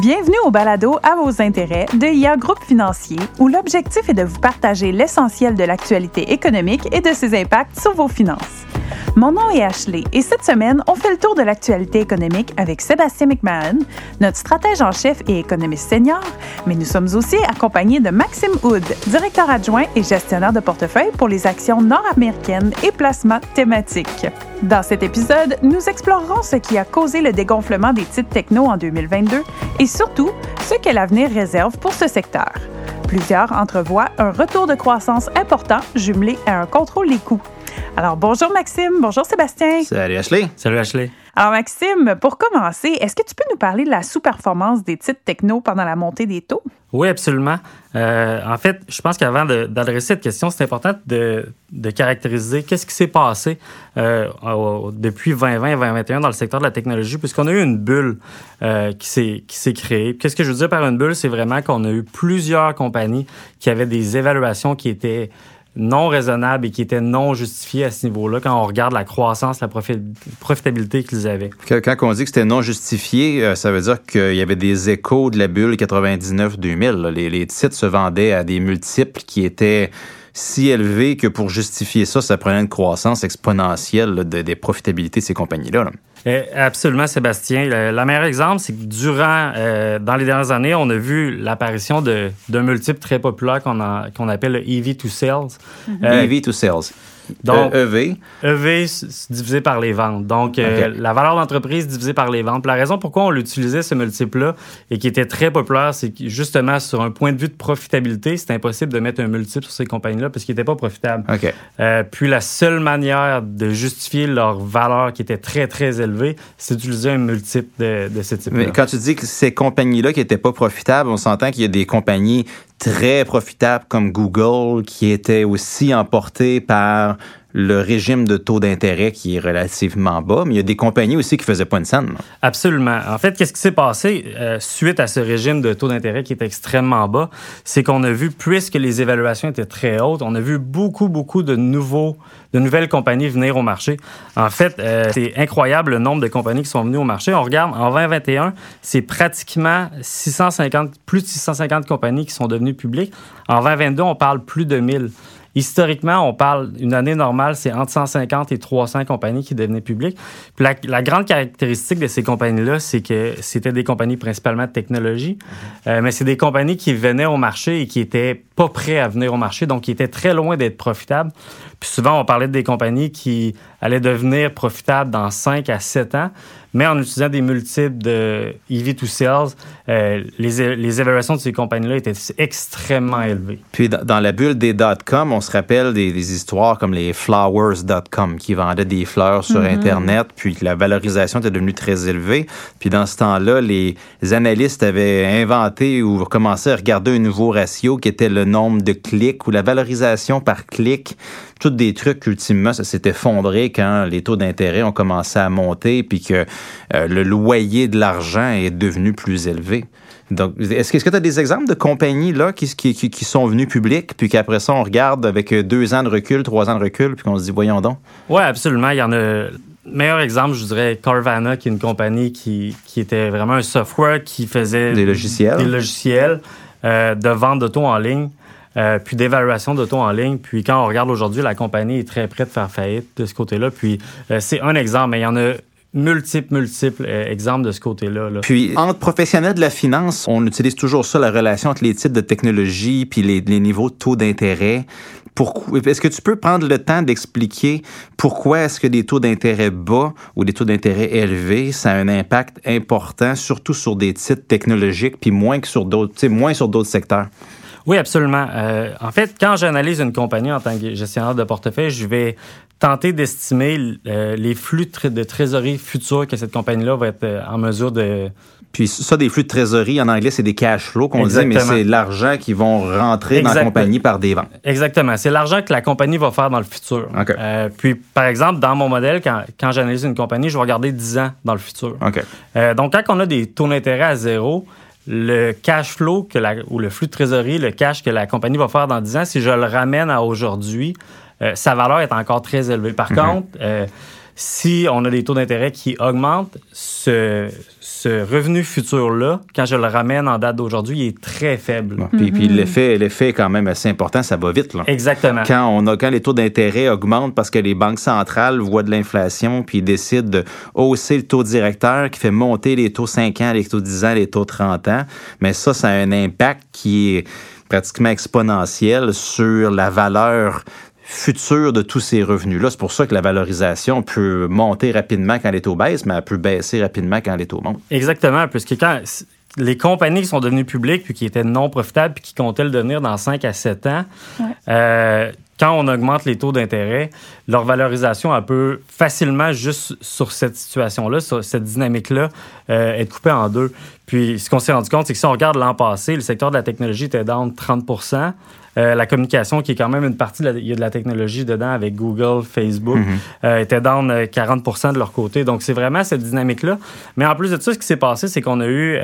Bienvenue au balado à vos intérêts de IA Groupe Financier, où l'objectif est de vous partager l'essentiel de l'actualité économique et de ses impacts sur vos finances. Mon nom est Ashley et cette semaine, on fait le tour de l'actualité économique avec Sébastien McMahon, notre stratège en chef et économiste senior, mais nous sommes aussi accompagnés de Maxime Hood, directeur adjoint et gestionnaire de portefeuille pour les actions nord-américaines et placements thématiques. Dans cet épisode, nous explorerons ce qui a causé le dégonflement des titres techno en 2022 et surtout ce que l'avenir réserve pour ce secteur. Plusieurs entrevoient un retour de croissance important jumelé à un contrôle des coûts. Alors, bonjour Maxime, bonjour Sébastien. Salut Ashley. Salut Ashley. Alors, Maxime, pour commencer, est-ce que tu peux nous parler de la sous-performance des titres techno pendant la montée des taux? Oui, absolument. Euh, en fait, je pense qu'avant d'adresser cette question, c'est important de, caractériser qu'est-ce qui s'est passé euh, depuis 2020 et 2021 dans le secteur de la technologie, puisqu'on a eu une bulle euh, qui s'est créée. Qu'est-ce que je veux dire par une bulle? C'est vraiment qu'on a eu plusieurs compagnies qui avaient des évaluations qui étaient non raisonnable et qui était non justifié à ce niveau-là quand on regarde la croissance, la profitabilité qu'ils avaient. Quand on dit que c'était non justifié, euh, ça veut dire qu'il y avait des échos de la bulle 99-2000. Les, les titres se vendaient à des multiples qui étaient si élevés que pour justifier ça, ça prenait une croissance exponentielle des profitabilités de ces compagnies-là. là eh, absolument, Sébastien. Le, meilleur exemple, c'est que durant, euh, dans les dernières années, on a vu l'apparition d'un multiple très populaire qu'on appelle le EV to Sales. EV to Sales. Donc, EV. EV divisé par les ventes. Donc, euh, la valeur d'entreprise divisée par les ventes. la raison pourquoi on l'utilisait, ce multiple-là, et qui était très populaire, c'est que justement, sur un point de vue de profitabilité, c'est impossible de mettre un multiple sur ces compagnies-là parce qu'ils n'étaient pas profitables. Euh, puis, la seule manière de justifier leur valeur qui était très, très élevée, c'est d'utiliser un multiple de, de ce type-là. Mais quand tu dis que ces compagnies-là qui n'étaient pas profitables, on s'entend qu'il y a des compagnies très profitables comme Google qui étaient aussi emportées par le régime de taux d'intérêt qui est relativement bas, mais il y a des compagnies aussi qui faisaient pas une scène. Absolument. En fait, qu'est-ce qui s'est passé euh, suite à ce régime de taux d'intérêt qui est extrêmement bas, c'est qu'on a vu, puisque les évaluations étaient très hautes, on a vu beaucoup, beaucoup de nouveaux, de nouvelles compagnies venir au marché. En fait, euh, c'est incroyable le nombre de compagnies qui sont venues au marché. On regarde en 2021, c'est pratiquement 650, plus de 650 compagnies qui sont devenues publiques. En 2022, on parle plus de 1000. Historiquement, on parle, une année normale, c'est entre 150 et 300 compagnies qui devenaient publiques. Puis la, grande caractéristique de ces compagnies-là, c'est que c'était des compagnies principalement de technologie, mhm. euh, mais c'est des compagnies qui venaient au marché et qui étaient pas prêts à venir au marché, donc qui étaient très loin d'être profitables. Puis souvent, on parlait de des compagnies qui allaient devenir profitables dans 5 à 7 ans mais en utilisant des multiples de EV to Sales, euh, les, les, évaluations de ces compagnies-là étaient extrêmement élevées. Puis dans, la bulle des dot-com, on se rappelle des, histoires comme les flowers.com qui vendaient des fleurs sur mm-hmm. Internet, puis la valorisation était devenue très élevée. Puis dans ce temps-là, les analystes avaient inventé ou commencé à regarder un nouveau ratio qui était le nombre de clics ou la valorisation par clic tous des trucs, ultimement, ça s'est effondré quand les taux d'intérêt ont commencé à monter puis que euh, le loyer de l'argent est devenu plus élevé. Donc, est-ce que tu as des exemples de compagnies là, qui, qui, qui sont venues publiques, puis qu'après ça, on regarde avec deux ans de recul, trois ans de recul, puis qu'on se dit, voyons donc? Oui, absolument. Il y en a. Meilleur exemple, je dirais Carvana, qui est une compagnie qui, qui était vraiment un software qui faisait des logiciels, des logiciels euh, de vente d'auto en ligne. Euh, puis d'évaluation d'auto en ligne. Puis quand on regarde aujourd'hui, la compagnie est très prête de faire faillite de ce côté-là. Puis euh, c'est un exemple, mais il y en a multiples, multiples euh, exemples de ce côté-là. Puis, entre professionnels de la finance, on utilise toujours ça, la relation entre les types de technologie puis les, les niveaux de taux d'intérêt. Est-ce que tu peux prendre le temps d'expliquer pourquoi est-ce que des taux d'intérêt bas ou des taux d'intérêt élevés, ça a un impact important, surtout sur des titres technologiques, puis moins que sur d'autres, moins sur d'autres secteurs? Oui, absolument. Euh, en fait, quand j'analyse une compagnie en tant que gestionnaire de portefeuille, je vais tenter d'estimer euh, les flux de trésorerie futurs que cette compagnie-là va être euh, en mesure de... Puis ça, des flux de trésorerie, en anglais, c'est des cash flows qu'on dit, mais c'est l'argent qui vont rentrer dans la compagnie par des ventes. Exactement. C'est l'argent que la compagnie va faire dans le futur. Euh, puis, par exemple, dans mon modèle, quand, quand j'analyse une compagnie, je vais regarder 10 ans dans le futur. Euh, donc, quand on a des taux d'intérêt à zéro, le cash flow que la, ou le flux de trésorerie, le cash que la compagnie va faire dans 10 ans, si je le ramène à aujourd'hui, euh, sa valeur est encore très élevée. Par mhm. contre, euh, si on a des taux d'intérêt qui augmentent, ce, ce revenu futur-là, quand je le ramène en date d'aujourd'hui, il est très faible. puis, puis l'effet, l'effet est quand même assez important, ça va vite. Là. Exactement. Quand, on a, quand les taux d'intérêt augmentent parce que les banques centrales voient de l'inflation puis décident de hausser le taux directeur qui fait monter les taux 5 ans, les taux 10 ans, les taux 30 ans, mais ça, ça a un impact qui est pratiquement exponentiel sur la valeur future de tous ces revenus-là. C'est pour ça que la valorisation peut monter rapidement quand les taux baissent, mais elle peut baisser rapidement quand les taux montent. Exactement, puisque quand les compagnies qui sont devenues publiques puis qui étaient non profitables puis qui comptaient le devenir dans 5 à 7 ans, euh, quand on augmente les taux d'intérêt, leur valorisation, elle peut facilement, juste sur cette situation-là, sur cette dynamique-là, euh, être coupée en deux. Puis, ce qu'on s'est rendu compte, c'est que si on regarde l'an passé, le secteur de la technologie était down 30 euh, la communication, qui est quand même une partie, il y a de la technologie dedans avec Google, Facebook, mhm. euh, était down 40% de leur côté. Donc, c'est vraiment cette dynamique-là. Mais en plus de ça, ce qui s'est passé, c'est qu'on a eu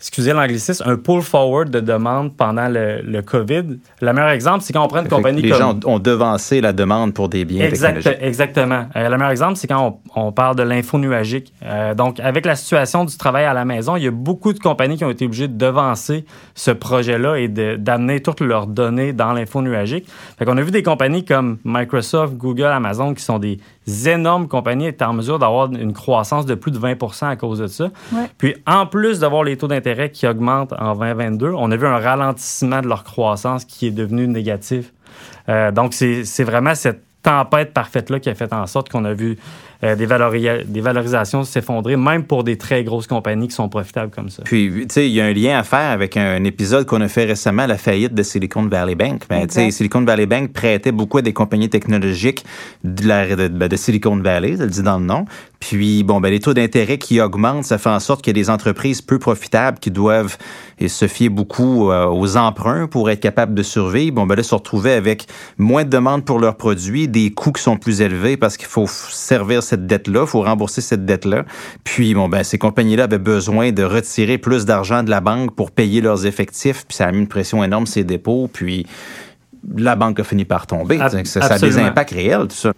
excusez l'anglicisme, un pull forward de demande pendant le, le, COVID. Le meilleur exemple, c'est quand on prend une compagnie les gens ont devancé la demande pour des biens technologiques. Exactement. Euh, le meilleur exemple, c'est quand on, parle de l'info nuagique. Euh, donc, avec la situation du travail à la maison, il y a beaucoup de compagnies qui ont été obligées de devancer ce projet-là et d'amener toutes leurs données dans l'info nuagique. Fait qu'on a vu des compagnies comme Microsoft, Google, Amazon qui sont des énormes compagnies étaient en mesure d'avoir une croissance de plus de 20% à cause de ça. Puis, en plus d'avoir les taux d'intérêt qui augmentent en 2022, on a vu un ralentissement de leur croissance qui est devenu négatif. Euh, donc, c'est vraiment cette tempête parfaite-là qui a fait en sorte qu'on a vu euh, des, des, valorisations s'effondrer, même pour des très grosses compagnies qui sont profitables comme ça. Puis, tu sais, il y a un lien à faire avec un, épisode qu'on a fait récemment, la faillite de Silicon Valley Bank. Ben, tu sais, Silicon Valley Bank prêtait beaucoup à des compagnies technologiques de, la, de, ben, de Silicon Valley, ça le dit dans le nom. Puis, bon, ben, les taux d'intérêt qui augmentent, ça fait en sorte qu'il y a des entreprises peu profitables qui doivent se fier beaucoup euh, aux emprunts pour être capables de survivre. Bon, ben là, se retrouver avec moins de demandes pour leurs produits, des coûts qui sont plus élevés parce qu'il faut servir cette dette-là, il faut rembourser cette dette-là. Puis, bon, ben, ces compagnies-là avaient besoin de retirer plus d'argent de la banque pour payer leurs effectifs, puis ça a mis une pression énorme sur ces dépôts, puis la banque a fini par tomber. ça, a des impacts réels, tout ça.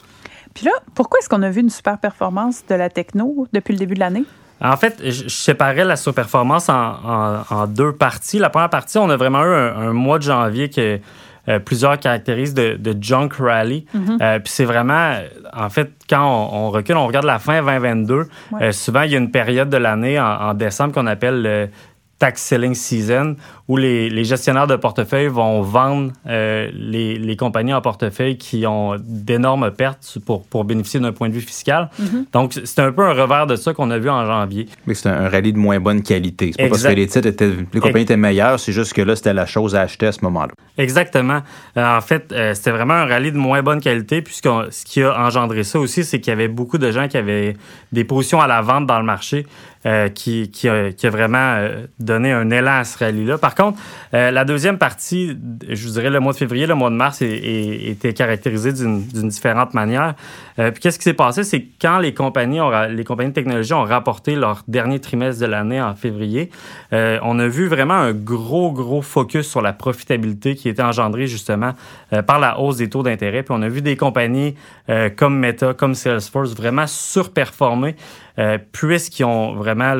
Puis là, pourquoi est-ce qu'on a vu une super performance de la techno depuis le début de l'année? En fait, je séparais la surperformance en, en, deux parties. La première partie, on a vraiment eu un, mois de janvier qui est euh, plusieurs caractéristiques de, de junk rally. Mhm. Euh, puis c'est vraiment, en fait, quand on, recule, on regarde la fin 2022, euh, souvent il y a une période de l'année en, décembre qu'on appelle le tax selling season, où les, gestionnaires de portefeuille vont vendre euh, les, compagnies en portefeuille qui ont d'énormes pertes pour, pour bénéficier d'un point de vue fiscal. Mm-hmm. Donc, c'est un peu un revers de ça qu'on a vu en janvier. Mais c'est un, rallye de moins bonne qualité. C'est pas parce que les titres étaient, les compagnies étaient meilleures, c'est juste que là, c'était la chose à acheter à ce moment-là. Exactement. Euh, en fait, euh, c'était vraiment un rallye de moins bonne qualité, puisque ce qui a engendré ça aussi, c'est qu'il y avait beaucoup de gens qui avaient des positions à la vente dans le marché. qui, qui, a, qui, a, vraiment donné un élan à ce rallye-là. Par contre, euh, la deuxième partie, je vous dirais le mois de février, le mois de mars, était caractérisé d'une différente manière. Euh, puis qu'est-ce qui s'est passé, c'est quand les compagnies, les compagnies de technologie ont rapporté leur dernier trimestre de l'année en février, euh, on a vu vraiment un gros, gros focus sur la profitabilité qui était engendré justement par la hausse des taux d'intérêt. Puis on a vu des compagnies comme Meta, comme Salesforce vraiment surperformer puisqu'ils ont vraiment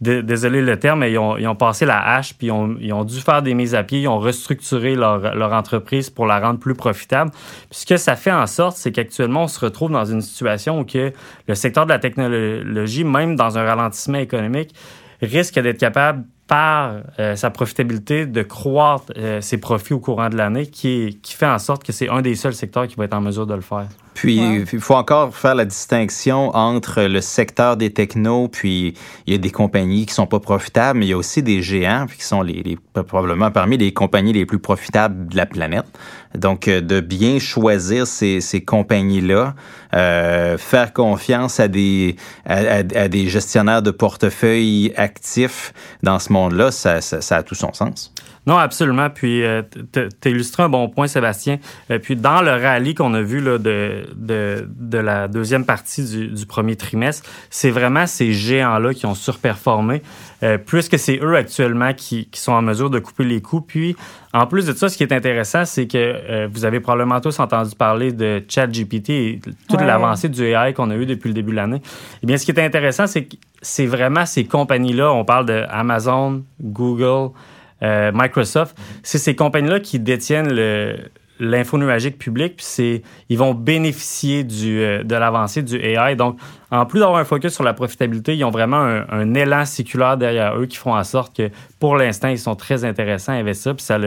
désolé le terme, mais ils ont, passé la hache, puis ils ont, dû faire des mises à pied, ils ont restructuré leur, entreprise pour la rendre plus profitable. Puis ce que ça fait en sorte, c'est qu'actuellement, on se retrouve dans une situation où que le secteur de la technologie, même dans un ralentissement économique, risque d'être capable par euh, sa profitabilité de croître euh, ses profits au courant de l'année, qui, qui fait en sorte que c'est un des seuls secteurs qui va être en mesure de le faire. Puis, il faut encore faire la distinction entre le secteur des technos, puis il y a des compagnies qui sont pas profitables, mais il y a aussi des géants, qui sont les, probablement parmi les compagnies les plus profitables de la planète. Donc, euh, de bien choisir ces, ces compagnies-là, euh, faire confiance à des, à, des gestionnaires de portefeuille actifs dans ce monde-là, ça, ça, ça a tout son sens. Non, absolument. Puis, euh, tu illustré un bon point, Sébastien. Euh, puis, dans le rallye qu'on a vu là, de, de, de, la deuxième partie du, du premier trimestre, c'est vraiment ces géants-là qui ont surperformé, euh, puisque c'est eux actuellement qui, qui, sont en mesure de couper les coûts. Puis, en plus de ça, ce qui est intéressant, c'est que euh, vous avez probablement tous entendu parler de ChatGPT et toute Ouais. l'avancée du AI qu'on a eu depuis le début de l'année. Eh bien, ce qui est intéressant, c'est que c'est vraiment ces compagnies-là, on parle de Amazon, Google, euh, Microsoft, c'est ces compagnies-là qui détiennent l'info public, puis ils vont bénéficier euh, de l'avancée du AI. Donc, en plus d'avoir un focus sur la profitabilité, ils ont vraiment un, un élan séculaire derrière eux qui font en sorte que, pour l'instant, ils sont très intéressants à investir. Puis ça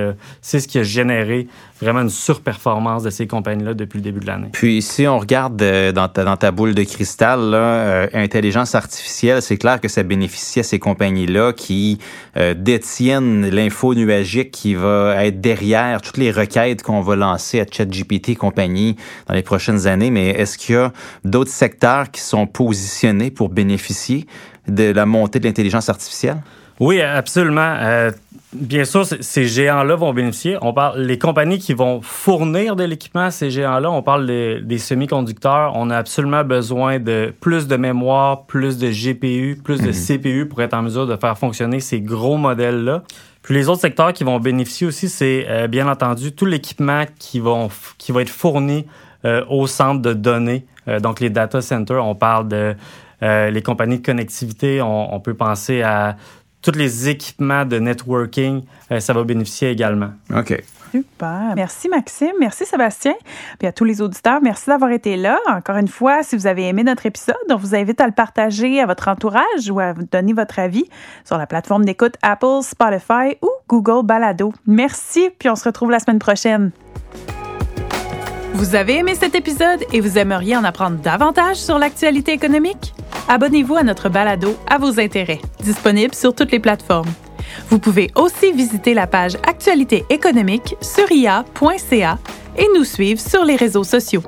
c'est ce qui a généré vraiment une surperformance de ces compagnies-là depuis le début de l'année. Puis si on regarde euh, dans, ta, dans ta boule de cristal, là, euh, intelligence artificielle, c'est clair que ça bénéficie à ces compagnies-là qui euh, détiennent l'info nuagique qui va être derrière toutes les requêtes qu'on va lancer à ChatGPT et compagnie dans les prochaines années. Mais est-ce qu'il y a d'autres secteurs qui sont positionnés pour bénéficier de la montée de l'intelligence artificielle? Oui, absolument. Euh, bien sûr, ces géants-là vont bénéficier. On parle les compagnies qui vont fournir de l'équipement à ces géants-là. On parle des, des semi-conducteurs. On a absolument besoin de plus de mémoire, plus de GPU, plus de CPU pour être en mesure de faire fonctionner ces gros modèles-là. Puis les autres secteurs qui vont bénéficier aussi, c'est euh, bien entendu tout l'équipement qui, vont qui va être fourni euh, au centre de données. Euh, donc les data centers, on parle de euh, les compagnies de connectivité, on, on peut penser à tous les équipements de networking, euh, ça va bénéficier également. OK. Super. Merci Maxime, merci Sébastien. Puis à tous les auditeurs, merci d'avoir été là. Encore une fois, si vous avez aimé notre épisode, on vous invite à le partager à votre entourage ou à vous donner votre avis sur la plateforme d'écoute Apple, Spotify ou Google Balado. Merci, puis on se retrouve la semaine prochaine. Vous avez aimé cet épisode et vous aimeriez en apprendre davantage sur l'actualité économique? Abonnez-vous à notre balado à vos intérêts, disponible sur toutes les plateformes. Vous pouvez aussi visiter la page Actualité économique sur ia.ca et nous suivre sur les réseaux sociaux.